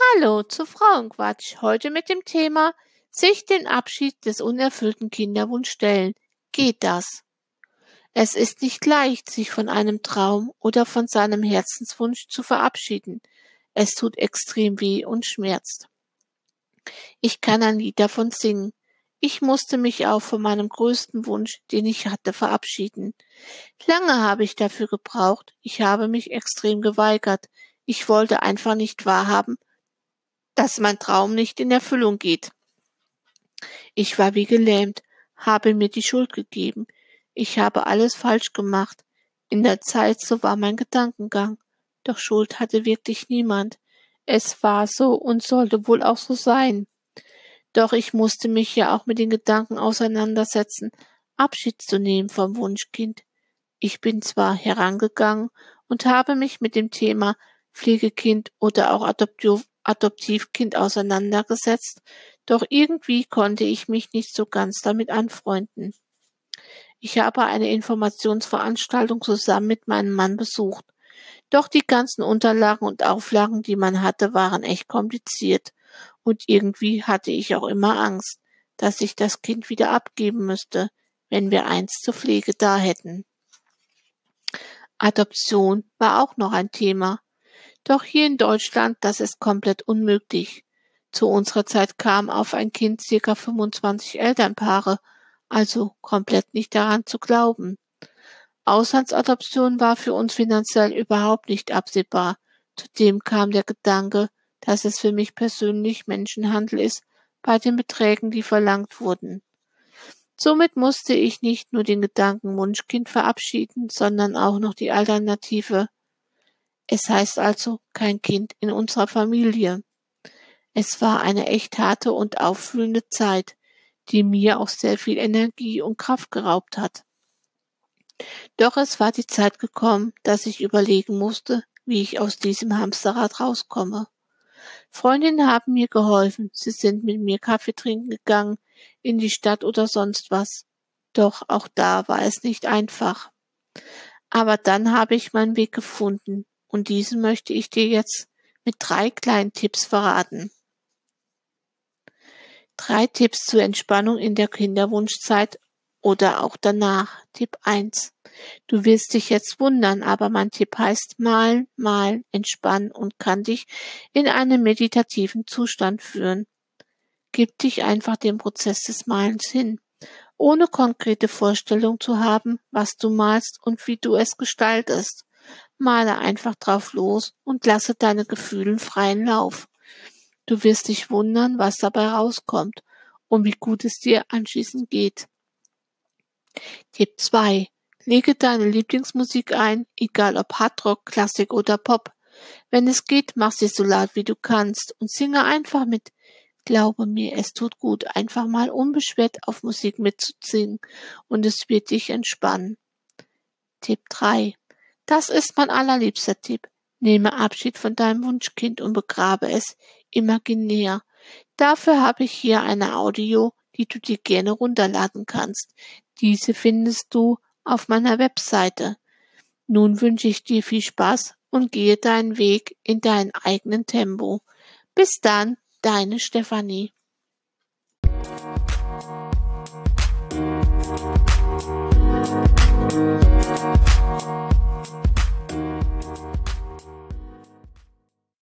Hallo zu Frauenquatsch. Heute mit dem Thema sich den Abschied des unerfüllten Kinderwunsch stellen. Geht das? Es ist nicht leicht, sich von einem Traum oder von seinem Herzenswunsch zu verabschieden. Es tut extrem weh und schmerzt. Ich kann ein Lied davon singen. Ich musste mich auch von meinem größten Wunsch, den ich hatte, verabschieden. Lange habe ich dafür gebraucht. Ich habe mich extrem geweigert. Ich wollte einfach nicht wahrhaben, dass mein Traum nicht in Erfüllung geht. Ich war wie gelähmt, habe mir die Schuld gegeben. Ich habe alles falsch gemacht. In der Zeit, so war mein Gedankengang. Doch Schuld hatte wirklich niemand. Es war so und sollte wohl auch so sein. Doch ich musste mich ja auch mit den Gedanken auseinandersetzen, Abschied zu nehmen vom Wunschkind. Ich bin zwar herangegangen und habe mich mit dem Thema Pflegekind oder auch Adoptivkind auseinandergesetzt, doch irgendwie konnte ich mich nicht so ganz damit anfreunden. Ich habe eine Informationsveranstaltung zusammen mit meinem Mann besucht. Doch die ganzen Unterlagen und Auflagen, die man hatte, waren echt kompliziert. Und irgendwie hatte ich auch immer Angst, dass ich das Kind wieder abgeben müsste, wenn wir eins zur Pflege da hätten. Adoption war auch noch ein Thema. Doch hier in Deutschland, das ist komplett unmöglich. Zu unserer Zeit kamen auf ein Kind circa 25 Elternpaare, also komplett nicht daran zu glauben. Auslandsadoption war für uns finanziell überhaupt nicht absehbar. Zudem kam der Gedanke, dass es für mich persönlich Menschenhandel ist bei den Beträgen, die verlangt wurden. Somit musste ich nicht nur den Gedanken Wunschkind verabschieden, sondern auch noch die Alternative. Es heißt also kein Kind in unserer Familie. Es war eine echt harte und auffühlende Zeit, die mir auch sehr viel Energie und Kraft geraubt hat. Doch es war die Zeit gekommen, dass ich überlegen musste, wie ich aus diesem Hamsterrad rauskomme. Freundinnen haben mir geholfen, sie sind mit mir Kaffee trinken gegangen, in die Stadt oder sonst was. Doch auch da war es nicht einfach. Aber dann habe ich meinen Weg gefunden, und diesen möchte ich dir jetzt mit drei kleinen Tipps verraten. Drei Tipps zur Entspannung in der Kinderwunschzeit oder auch danach. Tipp 1. Du wirst dich jetzt wundern, aber mein Tipp heißt malen, malen, entspannen und kann dich in einen meditativen Zustand führen. Gib dich einfach dem Prozess des Malens hin, ohne konkrete Vorstellung zu haben, was du malst und wie du es gestaltest. Male einfach drauf los und lasse deine Gefühlen freien Lauf. Du wirst dich wundern, was dabei rauskommt und wie gut es dir anschließend geht. Tipp 2. Lege deine Lieblingsmusik ein, egal ob Hardrock, Klassik oder Pop. Wenn es geht, mach sie so laut wie du kannst und singe einfach mit. Glaube mir, es tut gut, einfach mal unbeschwert auf Musik mitzusingen und es wird dich entspannen. Tipp 3. Das ist mein allerliebster Tipp. Nehme Abschied von deinem Wunschkind und begrabe es imaginär. Dafür habe ich hier eine Audio, die du dir gerne runterladen kannst. Diese findest du auf meiner Webseite. Nun wünsche ich dir viel Spaß und gehe deinen Weg in deinem eigenen Tempo. Bis dann, deine Stefanie.